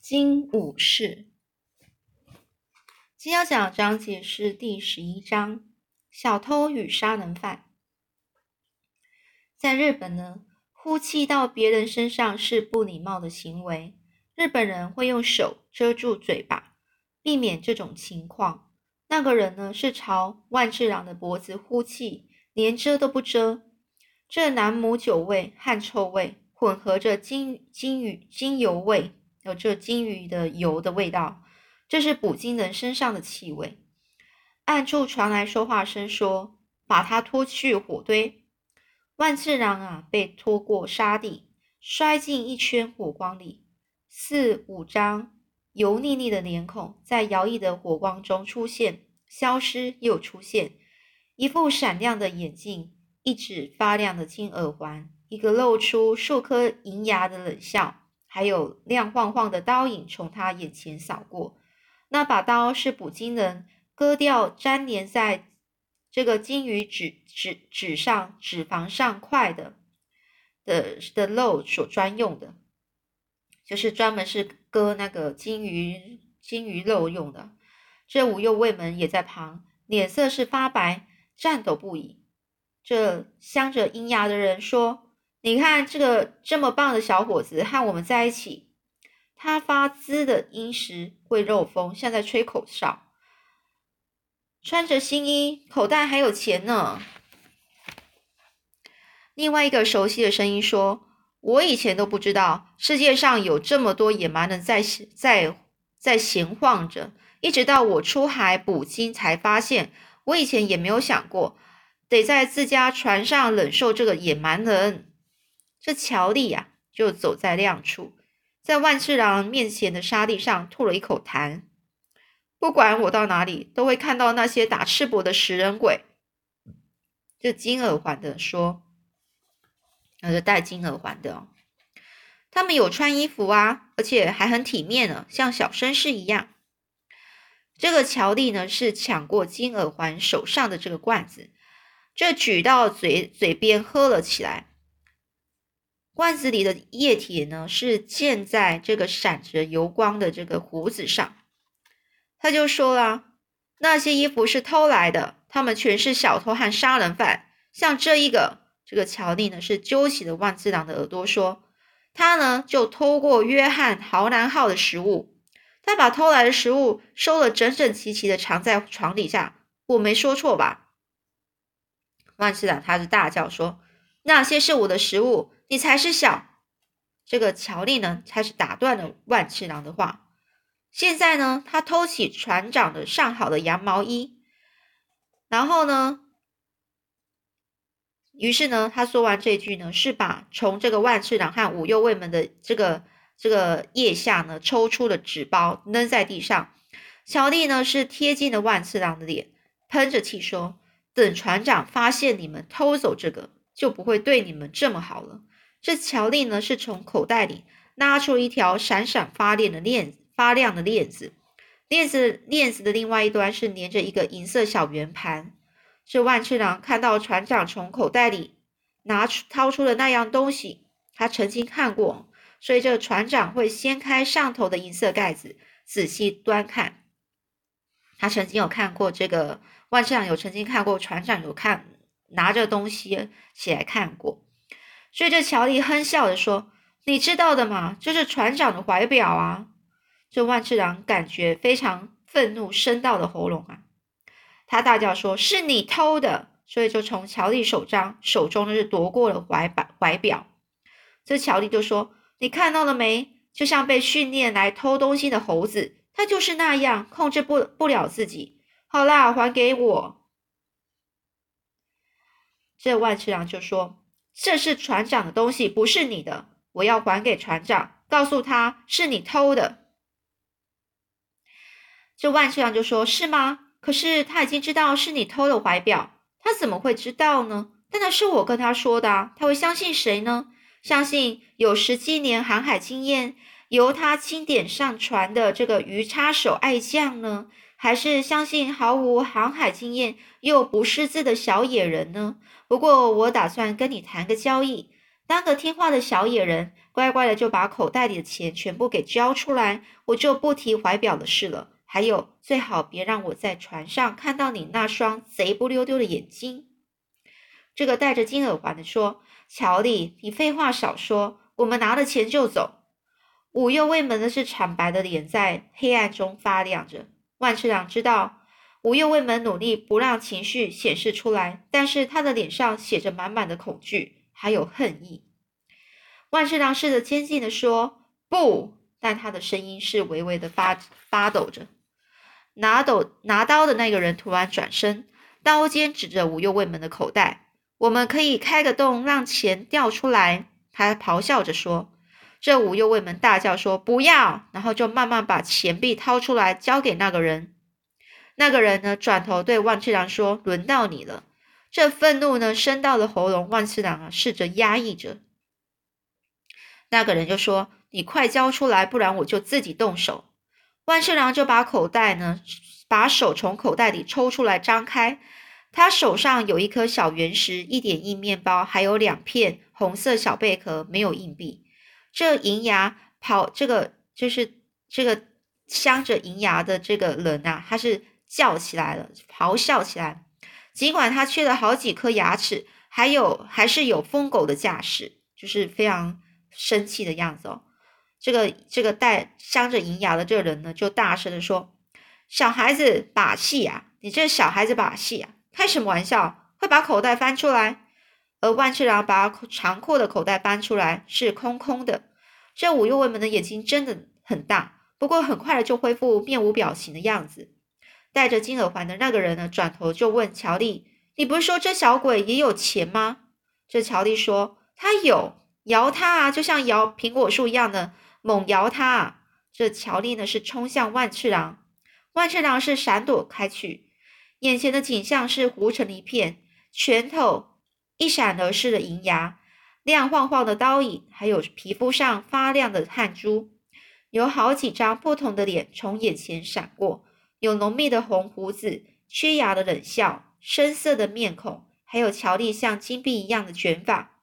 金武士。今要讲的章节是第十一章：小偷与杀人犯。在日本呢，呼气到别人身上是不礼貌的行为。日本人会用手遮住嘴巴，避免这种情况。那个人呢，是朝万次郎的脖子呼气，连遮都不遮。这男母酒味、汗臭味混合着金金鱼精油味。有这金鱼的油的味道，这是捕鲸人身上的气味。暗处传来说话声，说：“把他拖去火堆。”万次郎啊，被拖过沙地，摔进一圈火光里。四五张油腻腻的脸孔在摇曳的火光中出现、消失又出现。一副闪亮的眼镜，一指发亮的金耳环，一个露出数颗银牙的冷笑。还有亮晃晃的刀影从他眼前扫过，那把刀是捕鲸人割掉粘连在这个鲸鱼纸纸纸上脂肪上块的的的肉所专用的，就是专门是割那个金鱼金鱼肉用的。这五右卫门也在旁，脸色是发白，颤抖不已。这镶着银牙的人说。你看这个这么棒的小伙子和我们在一起，他发滋的殷实会漏风，像在吹口哨。穿着新衣，口袋还有钱呢。另外一个熟悉的声音说：“我以前都不知道世界上有这么多野蛮人在在在闲晃着，一直到我出海捕鲸才发现。我以前也没有想过，得在自家船上忍受这个野蛮人。”这乔丽呀，就走在亮处，在万次郎面前的沙地上吐了一口痰。不管我到哪里，都会看到那些打赤膊的食人鬼。这金耳环的说，那是戴金耳环的，他们有穿衣服啊，而且还很体面呢，像小绅士一样。这个乔丽呢，是抢过金耳环手上的这个罐子，这举到嘴嘴边喝了起来。罐子里的液体呢，是溅在这个闪着油光的这个胡子上。他就说了：“那些衣服是偷来的，他们全是小偷和杀人犯。像这一个，这个乔丽呢，是揪起了万次郎的耳朵，说他呢就偷过约翰豪南号的食物，他把偷来的食物收了整整齐齐的藏在床底下。我没说错吧？”万次郎他是大叫说：“那些是我的食物。”你才是小，这个乔丽呢开始打断了万次郎的话。现在呢，他偷起船长的上好的羊毛衣，然后呢，于是呢，他说完这句呢，是把从这个万次郎和五右卫门的这个这个腋下呢抽出了纸包扔在地上。乔丽呢是贴近了万次郎的脸，喷着气说：“等船长发现你们偷走这个，就不会对你们这么好了。”这乔丽呢，是从口袋里拉出一条闪闪发亮的链子，发亮的链子。链子链子的另外一端是连着一个银色小圆盘。这万次郎看到船长从口袋里拿出掏出的那样东西，他曾经看过，所以这船长会掀开上头的银色盖子，仔细端看。他曾经有看过这个万次郎有曾经看过船长有看拿着东西起来看过。所以这乔丽哼笑着说：“你知道的嘛，这是船长的怀表啊！”这万次郎感觉非常愤怒，升到了喉咙啊！他大叫说：“是你偷的！”所以就从乔丽手上手中呢是夺过了怀表怀表。这乔丽就说：“你看到了没？就像被训练来偷东西的猴子，他就是那样控制不不了自己。好啦，还给我！”这万次郎就说。这是船长的东西，不是你的。我要还给船长，告诉他是你偷的。这万次郎就说：“是吗？可是他已经知道是你偷了怀表，他怎么会知道呢？但那是我跟他说的，他会相信谁呢？相信有十七年航海经验，由他钦点上船的这个鱼叉手爱将呢？还是相信毫无航海经验又不识字的小野人呢？”不过，我打算跟你谈个交易，当个听话的小野人，乖乖的就把口袋里的钱全部给交出来，我就不提怀表的事了。还有，最好别让我在船上看到你那双贼不溜丢的眼睛。”这个戴着金耳环的说：“乔丽，你废话少说，我们拿了钱就走。”五右卫门的是惨白的脸在黑暗中发亮着。万次郎知道五右卫门努力不让情绪显示出来，但是他的脸上写着满满的恐惧，还有恨意。万次郎试着坚定的说：“不！”但他的声音是微微的发发抖着。拿斗拿刀的那个人突然转身，刀尖指着五右卫门的口袋。我们可以开个洞，让钱掉出来。他咆哮着说：“这五右卫门大叫说不要，然后就慢慢把钱币掏出来，交给那个人。那个人呢，转头对万次郎说：‘轮到你了。’这愤怒呢，升到了喉咙。万次郎啊，试着压抑着。那个人就说：‘你快交出来，不然我就自己动手。’万次郎就把口袋呢，把手从口袋里抽出来，张开。他手上有一颗小圆石，一点硬面包，还有两片红色小贝壳，没有硬币。这银牙跑，这个就是这个镶着银牙的这个人啊，他是叫起来了，咆哮起来。尽管他缺了好几颗牙齿，还有还是有疯狗的架势，就是非常生气的样子哦。这个这个带镶着银牙的这个人呢，就大声的说：“小孩子把戏啊，你这小孩子把戏啊！”开什么玩笑？会把口袋翻出来？而万次郎把长阔的口袋搬出来，是空空的。这五右卫门的眼睛真的很大，不过很快的就恢复面无表情的样子。戴着金耳环的那个人呢，转头就问乔丽：“你不是说这小鬼也有钱吗？”这乔丽说：“他有，摇他啊，就像摇苹果树一样的猛摇他。”啊这乔丽呢是冲向万次郎，万次郎是闪躲开去。眼前的景象是糊成一片，拳头一闪而逝的银牙，亮晃晃的刀影，还有皮肤上发亮的汗珠。有好几张不同的脸从眼前闪过，有浓密的红胡子，缺牙的冷笑，深色的面孔，还有乔丽像金币一样的卷发。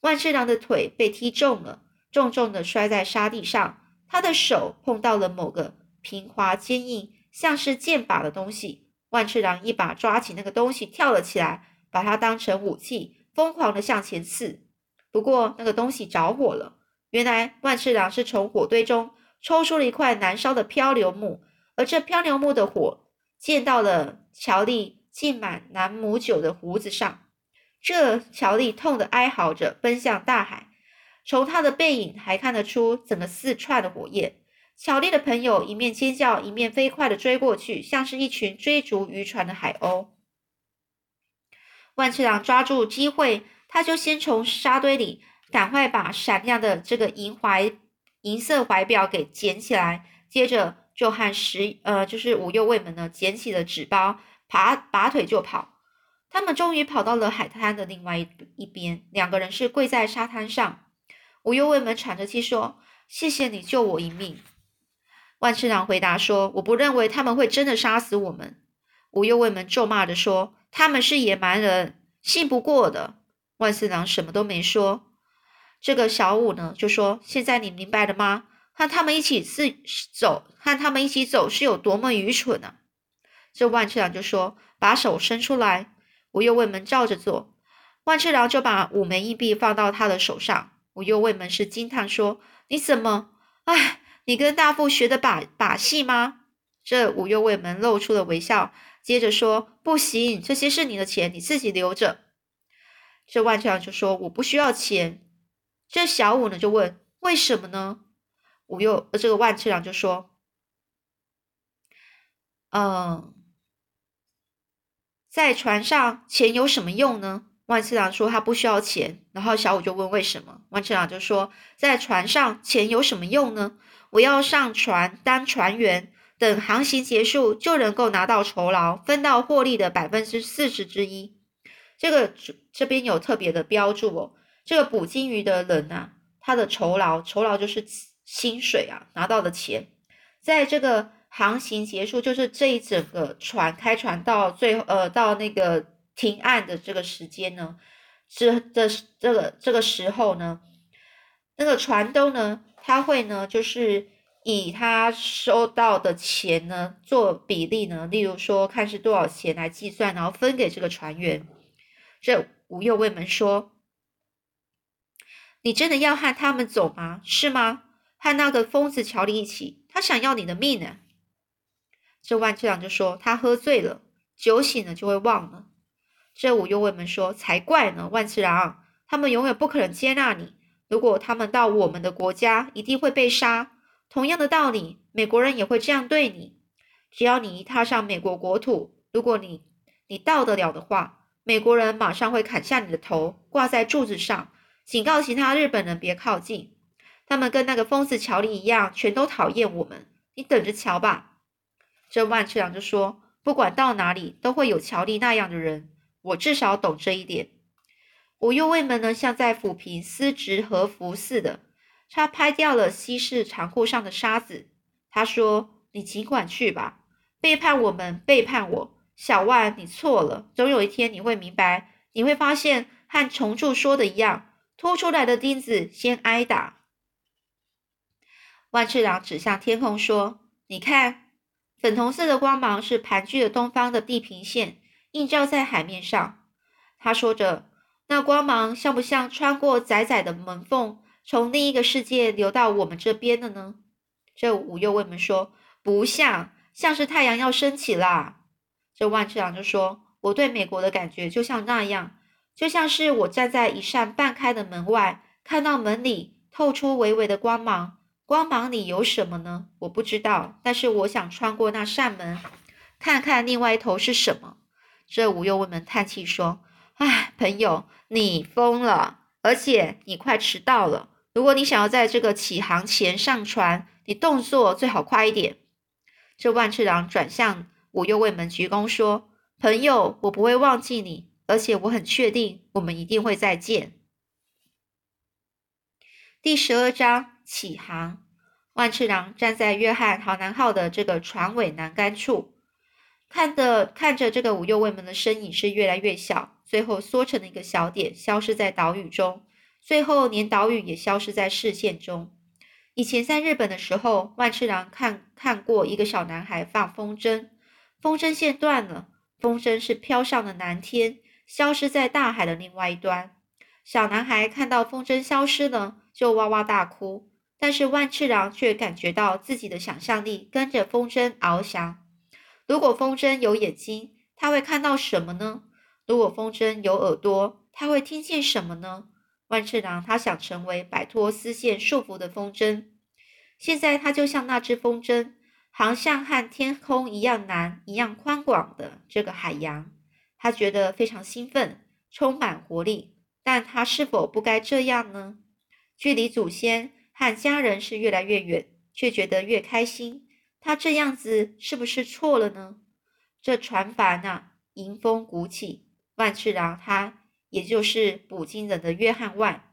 万次郎的腿被踢中了，重重的摔在沙地上，他的手碰到了某个平滑坚硬、像是剑把的东西。万次郎一把抓起那个东西，跳了起来，把它当成武器，疯狂的向前刺。不过那个东西着火了。原来万次郎是从火堆中抽出了一块燃烧的漂流木，而这漂流木的火溅到了乔丽浸满南姆酒的胡子上。这乔丽痛得哀嚎着，奔向大海。从他的背影还看得出整个四串的火焰。乔丽的朋友一面尖叫，一面飞快的追过去，像是一群追逐渔船的海鸥。万次郎抓住机会，他就先从沙堆里赶快把闪亮的这个银怀银色怀表给捡起来，接着就和十呃就是五右卫门呢捡起了纸包，拔拔腿就跑。他们终于跑到了海滩的另外一一边，两个人是跪在沙滩上。五右卫门喘着气说：“谢谢你救我一命。”万次郎回答说：“我不认为他们会真的杀死我们。”五右卫门咒骂着说：“他们是野蛮人，信不过的。”万次郎什么都没说。这个小五呢，就说：“现在你明白了吗？和他们一起是走，和他们一起走是有多么愚蠢呢？”这万次郎就说：“把手伸出来。”五右卫门照着做。万次郎就把五枚硬币放到他的手上。五右卫门是惊叹说：“你怎么？哎。”你跟大富学的把把戏吗？这五右卫门露出了微笑，接着说：“不行，这些是你的钱，你自己留着。”这万次郎就说：“我不需要钱。”这小五呢就问：“为什么呢？”五右，这个万次郎就说：“嗯，在船上钱有什么用呢？”万次郎说：“他不需要钱。”然后小五就问：“为什么？”万次郎就说：“在船上钱有什么用呢？”我要上船当船员，等航行结束就能够拿到酬劳，分到获利的百分之四十之一。这个这边有特别的标注哦。这个捕金鱼的人呐，他的酬劳，酬劳就是薪水啊，拿到的钱，在这个航行结束，就是这一整个船开船到最后，呃，到那个停岸的这个时间呢，这的这个这个时候呢。那个船东呢，他会呢，就是以他收到的钱呢做比例呢，例如说看是多少钱来计算，然后分给这个船员。这吴右卫门说：“你真的要和他们走吗？是吗？和那个疯子乔林一起，他想要你的命呢？”这万次郎就说：“他喝醉了，酒醒了就会忘了。”这五右卫门说：“才怪呢，万次郎，他们永远不可能接纳你。如果他们到我们的国家，一定会被杀。同样的道理，美国人也会这样对你。只要你一踏上美国国土，如果你你到得了的话，美国人马上会砍下你的头，挂在柱子上，警告其他日本人别靠近。他们跟那个疯子乔丽一样，全都讨厌我们。你等着瞧吧。”这万次郎就说：“不管到哪里，都会有乔丽那样的人。”我至少懂这一点。五右卫门呢，像在抚平丝质和服似的，他拍掉了西式长裤上的沙子。他说：“你尽管去吧，背叛我们，背叛我，小万，你错了。总有一天你会明白，你会发现和重铸说的一样，凸出来的钉子先挨打。”万次郎指向天空说：“你看，粉红色的光芒是盘踞的东方的地平线。”映照在海面上，他说着：“那光芒像不像穿过窄窄的门缝，从另一个世界流到我们这边的呢？”这五右卫门说：“不像，像是太阳要升起啦。”这万次郎就说：“我对美国的感觉就像那样，就像是我站在一扇半开的门外，看到门里透出微微的光芒。光芒里有什么呢？我不知道，但是我想穿过那扇门，看看另外一头是什么。”这五右卫门叹气说：“哎，朋友，你疯了，而且你快迟到了。如果你想要在这个起航前上船，你动作最好快一点。”这万次郎转向五右卫门鞠躬说：“朋友，我不会忘记你，而且我很确定我们一定会再见。”第十二章起航。万次郎站在约翰豪南号的这个船尾栏杆处。看的看着这个五右卫门的身影是越来越小，最后缩成了一个小点，消失在岛屿中，最后连岛屿也消失在视线中。以前在日本的时候，万次郎看看过一个小男孩放风筝，风筝线断了，风筝是飘上了蓝天，消失在大海的另外一端。小男孩看到风筝消失了，就哇哇大哭，但是万次郎却感觉到自己的想象力跟着风筝翱翔。如果风筝有眼睛，它会看到什么呢？如果风筝有耳朵，它会听见什么呢？万次郎他想成为摆脱丝线束缚的风筝。现在他就像那只风筝，航向和天空一样蓝、一样宽广的这个海洋。他觉得非常兴奋，充满活力。但他是否不该这样呢？距离祖先和家人是越来越远，却觉得越开心。他这样子是不是错了呢？这船帆啊，迎风鼓起，万次郎他，也就是捕鲸人的约翰万，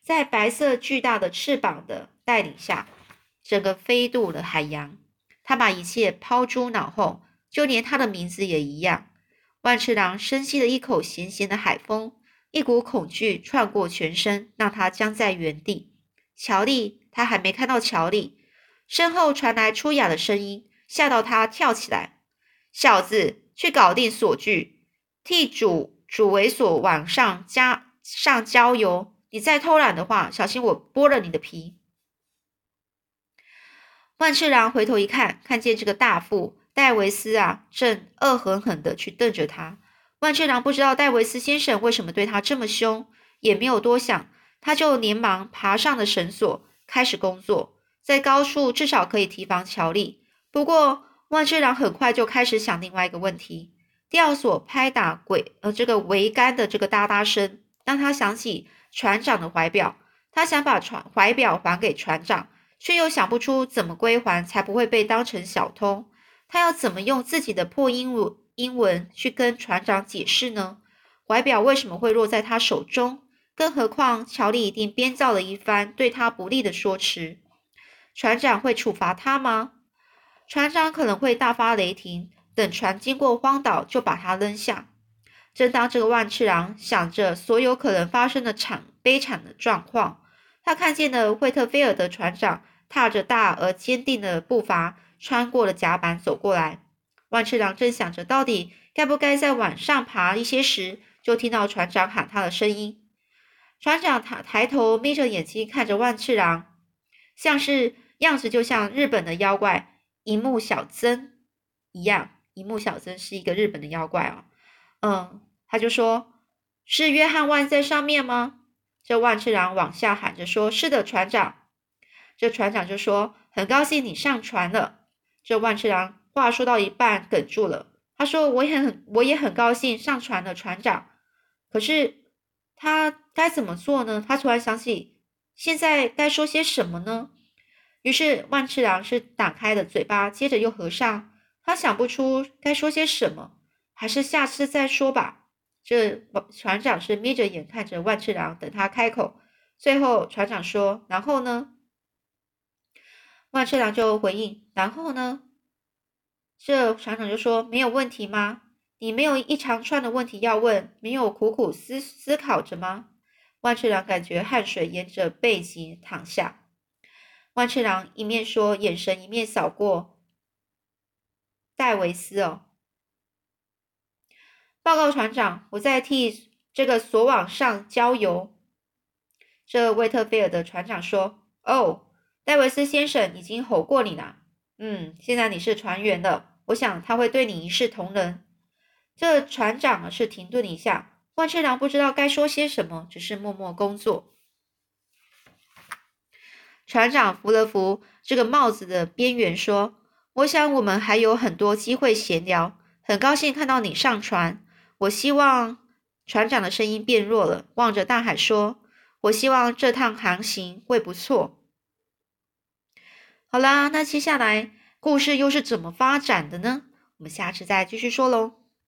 在白色巨大的翅膀的带领下，整个飞渡了海洋。他把一切抛诸脑后，就连他的名字也一样。万次郎深吸了一口咸咸的海风，一股恐惧窜过全身，让他僵在原地。乔丽，他还没看到乔丽。身后传来粗哑的声音，吓到他跳起来。小子，去搞定锁具，替主主猥琐往上加上浇油。你再偷懒的话，小心我剥了你的皮。万次郎回头一看，看见这个大副戴维斯啊，正恶狠狠的去瞪着他。万次郎不知道戴维斯先生为什么对他这么凶，也没有多想，他就连忙爬上了绳索，开始工作。在高处至少可以提防乔丽。不过万次郎很快就开始想另外一个问题：吊索拍打轨呃这个桅杆的这个哒哒声，让他想起船长的怀表。他想把船怀表还给船长，却又想不出怎么归还才不会被当成小偷。他要怎么用自己的破英文英文去跟船长解释呢？怀表为什么会落在他手中？更何况乔丽一定编造了一番对他不利的说辞。船长会处罚他吗？船长可能会大发雷霆，等船经过荒岛就把他扔下。正当这个万次郎想着所有可能发生的惨悲惨的状况，他看见了惠特菲尔德船长踏着大而坚定的步伐穿过了甲板走过来。万次郎正想着到底该不该再往上爬一些时，就听到船长喊他的声音。船长抬抬头眯着眼睛看着万次郎，像是样子就像日本的妖怪银木小曾一样。银木小曾是一个日本的妖怪哦。嗯，他就说：“是约翰万在上面吗？”这万次郎往下喊着说：“是的，船长。”这船长就说：“很高兴你上船了。”这万次郎话说到一半哽住了，他说：“我也很，我也很高兴上船了，船长。”可是他该怎么做呢？他突然想起，现在该说些什么呢？于是万次郎是打开了嘴巴，接着又合上。他想不出该说些什么，还是下次再说吧。这船长是眯着眼看着万次郎，等他开口。最后，船长说：“然后呢？”万次郎就回应：“然后呢？”这船长就说：“没有问题吗？你没有一长串的问题要问，没有苦苦思思考着吗？”万次郎感觉汗水沿着背脊淌下。万次郎一面说，眼神一面扫过戴维斯哦。报告船长，我在替这个索网上浇油。这魏特菲尔的船长说：“哦，戴维斯先生已经吼过你了。嗯，现在你是船员了，我想他会对你一视同仁。”这船长是停顿一下，万次郎不知道该说些什么，只是默默工作。船长扶了扶这个帽子的边缘，说：“我想我们还有很多机会闲聊。很高兴看到你上船。”我希望船长的声音变弱了，望着大海说：“我希望这趟航行会不错。”好啦，那接下来故事又是怎么发展的呢？我们下次再继续说喽。